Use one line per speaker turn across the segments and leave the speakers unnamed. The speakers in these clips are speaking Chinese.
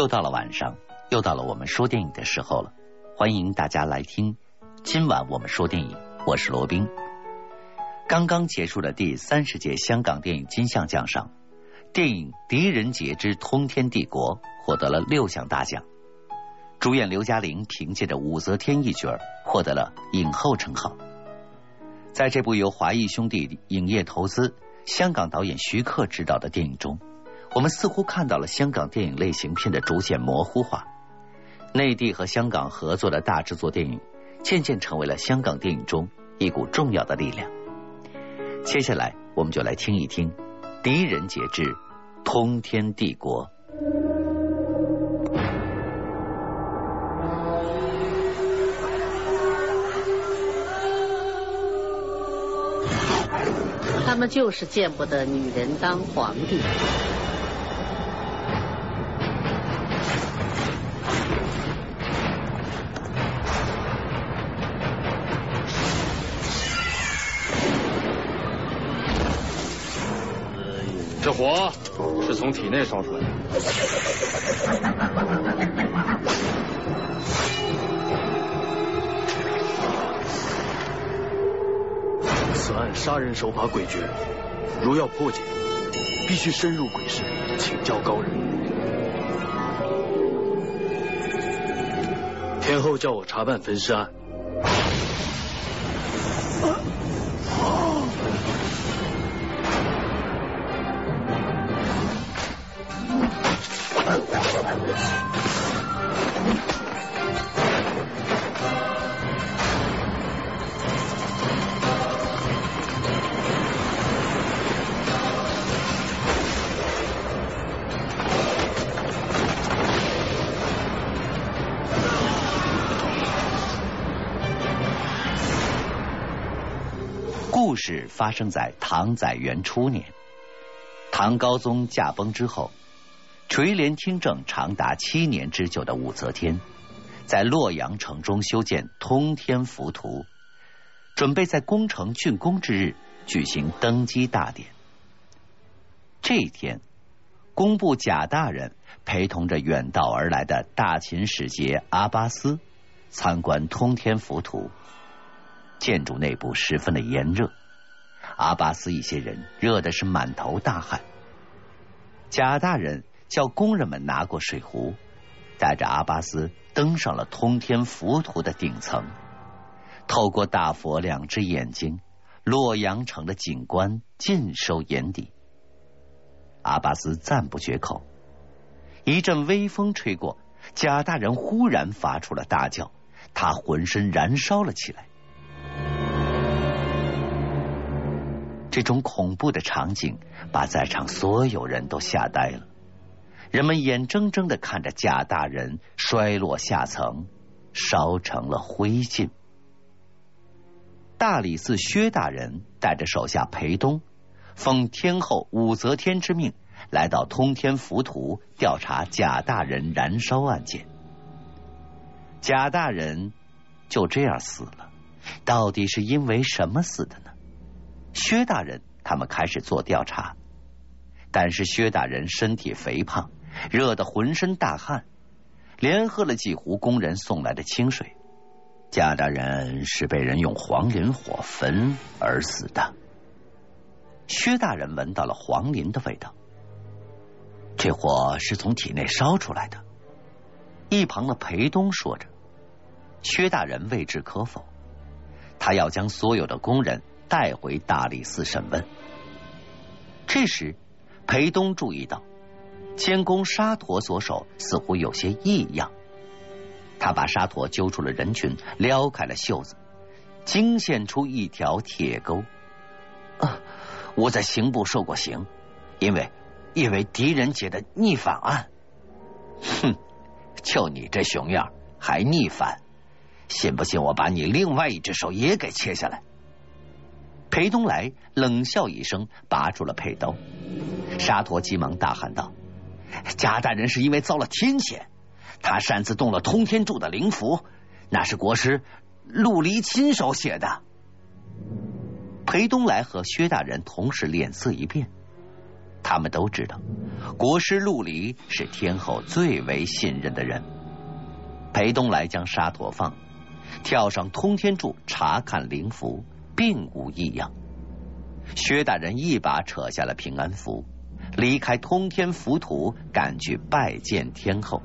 又到了晚上，又到了我们说电影的时候了。欢迎大家来听，今晚我们说电影，我是罗宾。刚刚结束的第三十届香港电影金像奖上，电影《狄仁杰之通天帝国》获得了六项大奖。主演刘嘉玲凭借着武则天一角获得了影后称号。在这部由华谊兄弟影业投资、香港导演徐克执导的电影中。我们似乎看到了香港电影类型片的逐渐模糊化，内地和香港合作的大制作电影渐渐成为了香港电影中一股重要的力量。接下来，我们就来听一听《狄仁杰之通天帝国》。
他们就是见不得女人当皇帝。
这火是从体内烧出来的。
此案杀人手法诡谲，如要破解，必须深入鬼市，请教高人。天后叫我查办焚尸案。
事发生在唐载元初年，唐高宗驾崩之后，垂帘听政长达七年之久的武则天，在洛阳城中修建通天浮屠，准备在功成竣工之日举行登基大典。这一天，工部贾大人陪同着远道而来的大秦使节阿巴斯参观通天浮屠。建筑内部十分的炎热，阿巴斯一些人热的是满头大汗。贾大人叫工人们拿过水壶，带着阿巴斯登上了通天浮屠的顶层。透过大佛两只眼睛，洛阳城的景观尽收眼底。阿巴斯赞不绝口。一阵微风吹过，贾大人忽然发出了大叫，他浑身燃烧了起来。这种恐怖的场景把在场所有人都吓呆了，人们眼睁睁的看着贾大人衰落下层，烧成了灰烬。大理寺薛大人带着手下裴东，奉天后武则天之命，来到通天浮屠调查贾大人燃烧案件。贾大人就这样死了，到底是因为什么死的呢？薛大人他们开始做调查，但是薛大人身体肥胖，热得浑身大汗，连喝了几壶工人送来的清水。贾大人是被人用黄磷火焚而死的。薛大人闻到了黄磷的味道，这火是从体内烧出来的。一旁的裴东说着，薛大人未置可否，他要将所有的工人。带回大理寺审问。这时，裴东注意到监工沙陀左手似乎有些异样，他把沙陀揪出了人群，撩开了袖子，惊现出一条铁钩。啊！我在刑部受过刑，因为因为狄仁杰的逆反案。哼！就你这熊样，还逆反？信不信我把你另外一只手也给切下来？裴东来冷笑一声，拔出了佩刀。沙陀急忙大喊道：“贾大人是因为遭了天谴，他擅自动了通天柱的灵符，那是国师陆离亲手写的。”裴东来和薛大人同时脸色一变。他们都知道，国师陆离是天后最为信任的人。裴东来将沙陀放，跳上通天柱查看灵符，并无异样。薛大人一把扯下了平安符，离开通天浮屠，赶去拜见天后。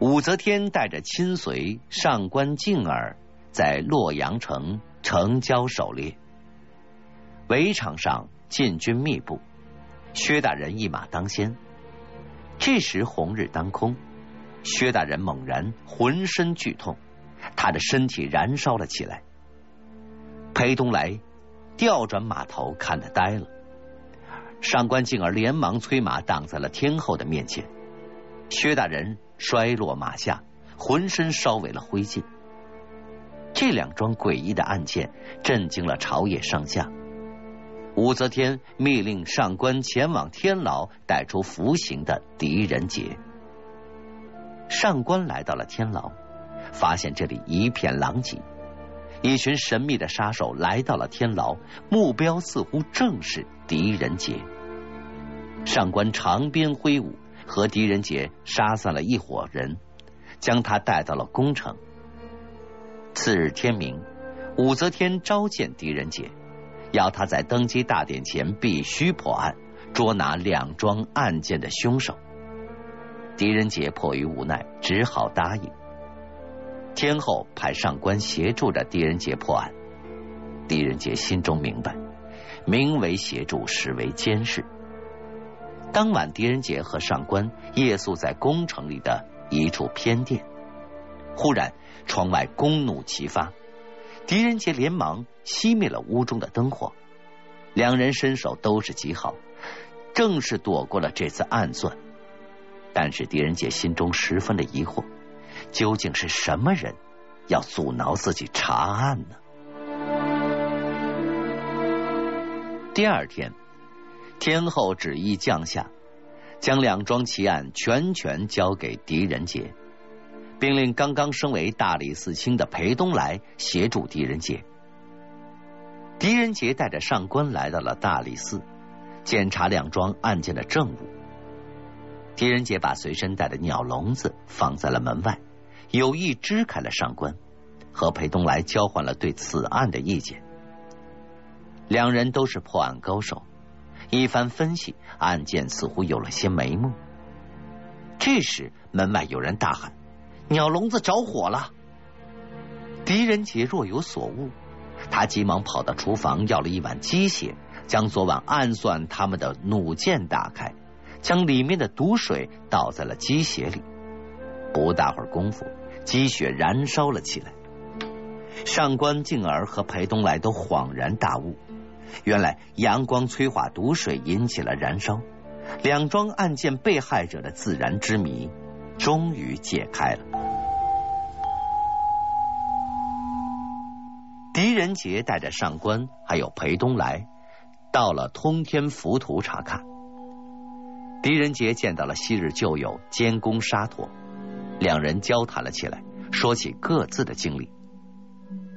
武则天带着亲随上官静儿在洛阳城城郊狩猎，围场上禁军密布，薛大人一马当先。这时红日当空，薛大人猛然浑身剧痛。他的身体燃烧了起来。裴东来调转马头，看得呆了。上官静儿连忙催马挡在了天后的面前。薛大人摔落马下，浑身烧为了灰烬。这两桩诡异的案件震惊了朝野上下。武则天密令上官前往天牢带出服刑的狄仁杰。上官来到了天牢。发现这里一片狼藉，一群神秘的杀手来到了天牢，目标似乎正是狄仁杰。上官长鞭挥舞，和狄仁杰杀散了一伙人，将他带到了宫城。次日天明，武则天召见狄仁杰，要他在登基大典前必须破案，捉拿两桩案件的凶手。狄仁杰迫于无奈，只好答应。天后派上官协助着狄仁杰破案，狄仁杰心中明白，名为协助，实为监视。当晚，狄仁杰和上官夜宿在宫城里的一处偏殿。忽然，窗外宫怒齐发，狄仁杰连忙熄灭了屋中的灯火。两人身手都是极好，正是躲过了这次暗算。但是狄仁杰心中十分的疑惑。究竟是什么人要阻挠自己查案呢？第二天，天后旨意降下，将两桩奇案全权交给狄仁杰，并令刚刚升为大理寺卿的裴东来协助狄仁杰。狄仁杰带着上官来到了大理寺，检查两桩案件的证物。狄仁杰把随身带的鸟笼子放在了门外。有意支开了上官，和裴东来交换了对此案的意见。两人都是破案高手，一番分析，案件似乎有了些眉目。这时，门外有人大喊：“鸟笼子着火了！”狄仁杰若有所悟，他急忙跑到厨房要了一碗鸡血，将昨晚暗算他们的弩箭打开，将里面的毒水倒在了鸡血里。不大会儿功夫。积雪燃烧了起来，上官静儿和裴东来都恍然大悟，原来阳光催化毒水引起了燃烧，两桩案件被害者的自燃之谜终于解开了。狄仁杰带着上官还有裴东来到了通天浮屠查看，狄仁杰见到了昔日旧友监工沙陀。两人交谈了起来，说起各自的经历。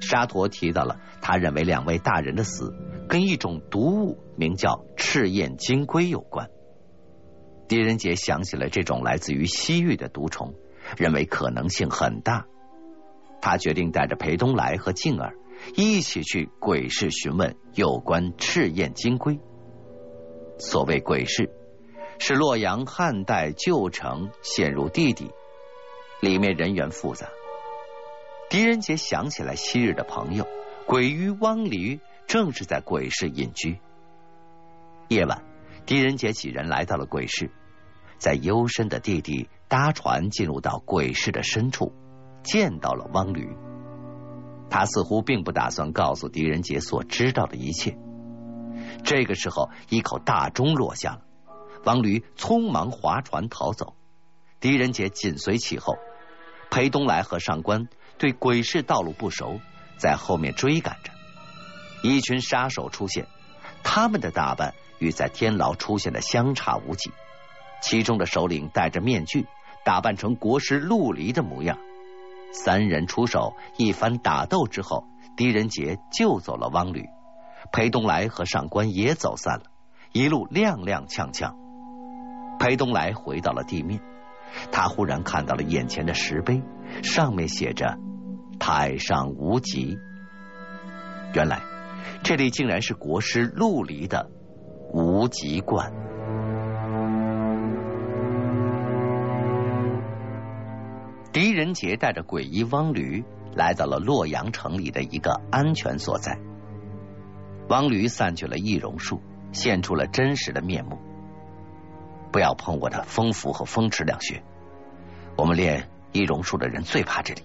沙陀提到了他认为两位大人的死跟一种毒物名叫赤焰金龟有关。狄仁杰想起了这种来自于西域的毒虫，认为可能性很大。他决定带着裴东来和静儿一起去鬼市询问有关赤焰金龟。所谓鬼市，是洛阳汉代旧城陷入地底。里面人员复杂，狄仁杰想起来昔日的朋友鬼鱼汪驴，正是在鬼市隐居。夜晚，狄仁杰几人来到了鬼市，在幽深的地底搭船进入到鬼市的深处，见到了汪驴。他似乎并不打算告诉狄仁杰所知道的一切。这个时候，一口大钟落下了，汪驴匆忙划船逃走，狄仁杰紧随其后。裴东来和上官对鬼市道路不熟，在后面追赶着。一群杀手出现，他们的打扮与在天牢出现的相差无几。其中的首领戴着面具，打扮成国师陆离的模样。三人出手，一番打斗之后，狄仁杰救走了汪吕，裴东来和上官也走散了，一路踉踉跄跄。裴东来回到了地面，他忽然看到了眼前的石碑，上面写着“太上无极”。原来这里竟然是国师陆离的无极观。狄仁杰带着鬼医汪驴来到了洛阳城里的一个安全所在。汪驴散去了易容术，现出了真实的面目。不要碰我的风符和风池两穴，我们练易容术的人最怕这里。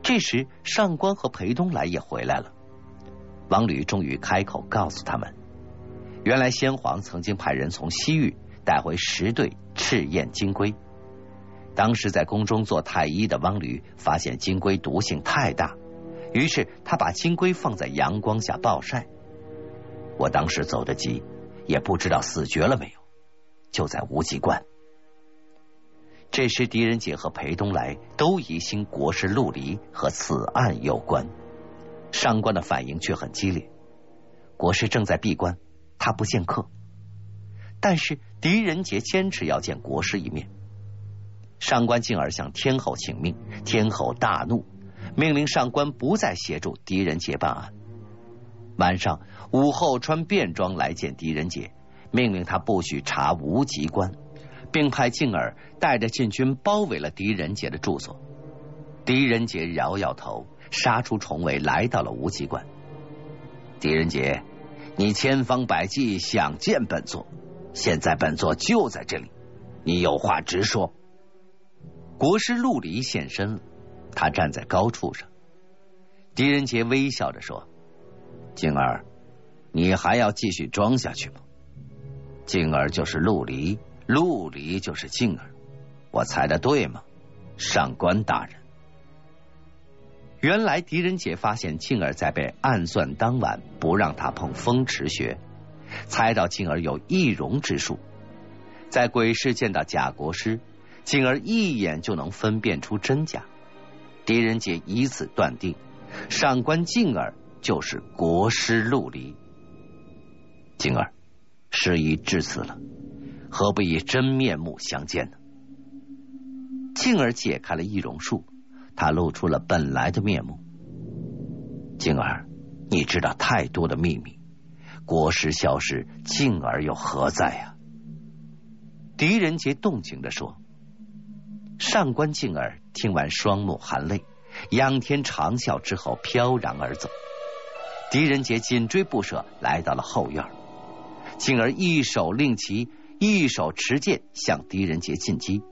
这时，上官和裴东来也回来了。王吕终于开口告诉他们，原来先皇曾经派人从西域带回十对赤焰金龟。当时在宫中做太医的汪吕发现金龟毒性太大，于是他把金龟放在阳光下暴晒。我当时走得急，也不知道死绝了没有，就在无极观。这时狄仁杰和裴东来都疑心国师陆离和此案有关。上官的反应却很激烈，国师正在闭关，他不见客。但是狄仁杰坚持要见国师一面。上官静儿向天后请命，天后大怒，命令上官不再协助狄仁杰办案。晚上，武后穿便装来见狄仁杰，命令他不许查无极关，并派静儿带着禁军包围了狄仁杰的住所。狄仁杰摇摇头。杀出重围，来到了无极关。狄仁杰，你千方百计想见本座，现在本座就在这里，你有话直说。国师陆离现身了，他站在高处上。狄仁杰微笑着说：“静儿，你还要继续装下去吗？静儿就是陆离，陆离就是静儿，我猜的对吗？上官大人。”原来狄仁杰发现静儿在被暗算当晚不让他碰风池穴，猜到静儿有易容之术，在鬼市见到假国师，静儿一眼就能分辨出真假。狄仁杰以此断定，上官静儿就是国师陆离。静儿，事已至此了，何不以真面目相见呢？静儿解开了易容术。他露出了本来的面目。静儿，你知道太多的秘密。国师消失，静儿又何在呀？狄仁杰动情的说。上官静儿听完，双目含泪，仰天长啸之后飘然而走。狄仁杰紧追不舍，来到了后院。进而一手令旗，一手持剑向狄仁杰进击，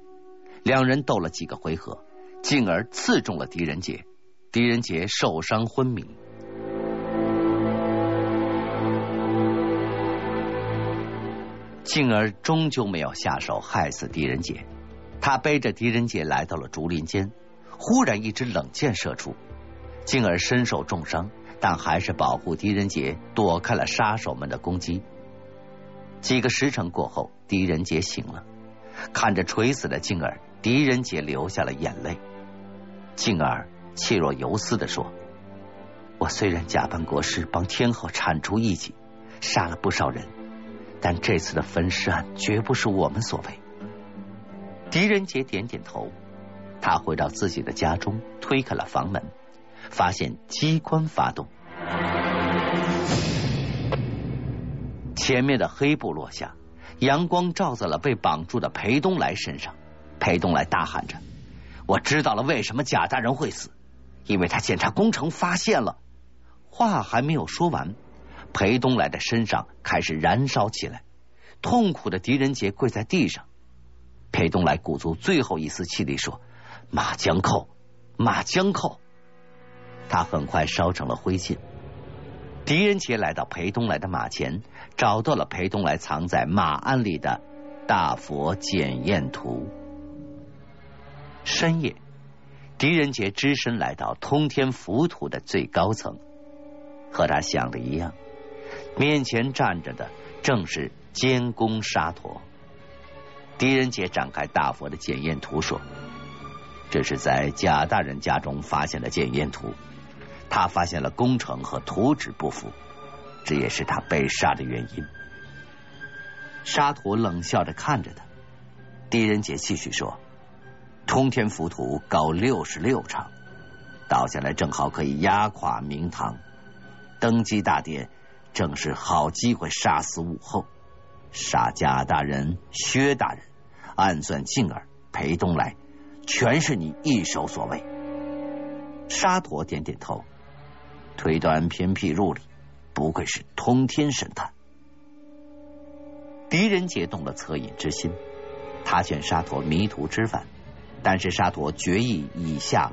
两人斗了几个回合。进而刺中了狄仁杰，狄仁杰受伤昏迷。静儿终究没有下手害死狄仁杰，他背着狄仁杰来到了竹林间，忽然一支冷箭射出，静儿身受重伤，但还是保护狄仁杰躲开了杀手们的攻击。几个时辰过后，狄仁杰醒了，看着垂死的静儿，狄仁杰流下了眼泪。静儿气若游丝的说：“我虽然假扮国师帮天后铲除异己，杀了不少人，但这次的焚尸案绝不是我们所为。”狄仁杰点点头，他回到自己的家中，推开了房门，发现机关发动，前面的黑布落下，阳光照在了被绑住的裴东来身上，裴东来大喊着。我知道了，为什么贾大人会死？因为他检查工程发现了。话还没有说完，裴东来的身上开始燃烧起来，痛苦的狄仁杰跪在地上。裴东来鼓足最后一丝气力说：“马江寇，马江寇。”他很快烧成了灰烬。狄仁杰来到裴东来的马前，找到了裴东来藏在马鞍里的大佛检验图。深夜，狄仁杰只身来到通天浮屠的最高层，和他想的一样，面前站着的正是监工沙陀。狄仁杰展开大佛的检验图，说：“这是在贾大人家中发现的检验图，他发现了工程和图纸不符，这也是他被杀的原因。沙陀冷笑着看着他，狄仁杰继续说：“通天浮屠高六十六丈，倒下来正好可以压垮明堂。登基大典正是好机会，杀死武后，杀贾大人、薛大人，暗算静儿、裴东来，全是你一手所为。”沙陀点点头，推断偏僻入里，不愧是通天神探。狄仁杰动了恻隐之心，他劝沙陀迷途知返，但是沙陀决意已下了。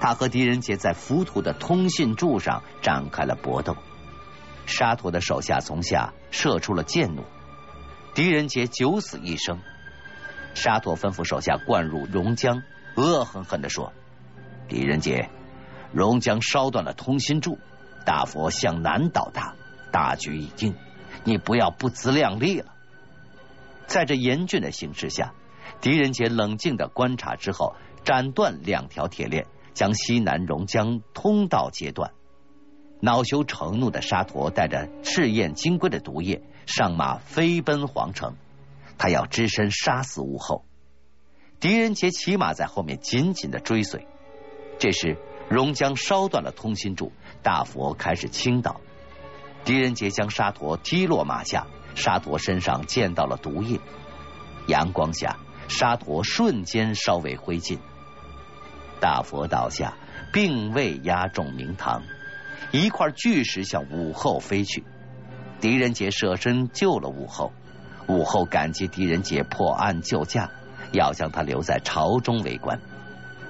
他和狄仁杰在浮屠的通信柱上展开了搏斗，沙陀的手下从下射出了箭弩，狄仁杰九死一生。沙陀吩咐手下灌入熔浆，恶狠狠地说。狄仁杰，龙江烧断了通心柱，大佛向南倒塌，大局已定，你不要不自量力了。在这严峻的形势下，狄仁杰冷静的观察之后，斩断两条铁链，将西南榕江通道截断。恼羞成怒的沙陀带着赤焰金龟的毒液上马飞奔皇城，他要只身杀死吴后。狄仁杰骑马在后面紧紧的追随。这时，榕江烧断了通心柱，大佛开始倾倒。狄仁杰将沙陀踢落马下，沙陀身上溅到了毒液。阳光下，沙陀瞬间烧为灰烬。大佛倒下，并未压中明堂，一块巨石向武后飞去。狄仁杰舍身救了武后，武后感激狄仁杰破案救驾，要将他留在朝中为官。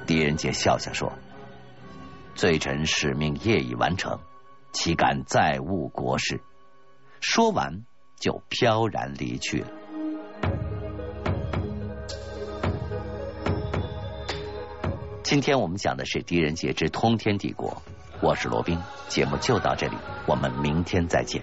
狄仁杰笑笑说：“罪臣使命业已完成，岂敢再误国事？”说完，就飘然离去了。今天我们讲的是狄仁杰之通天帝国，我是罗宾，节目就到这里，我们明天再见。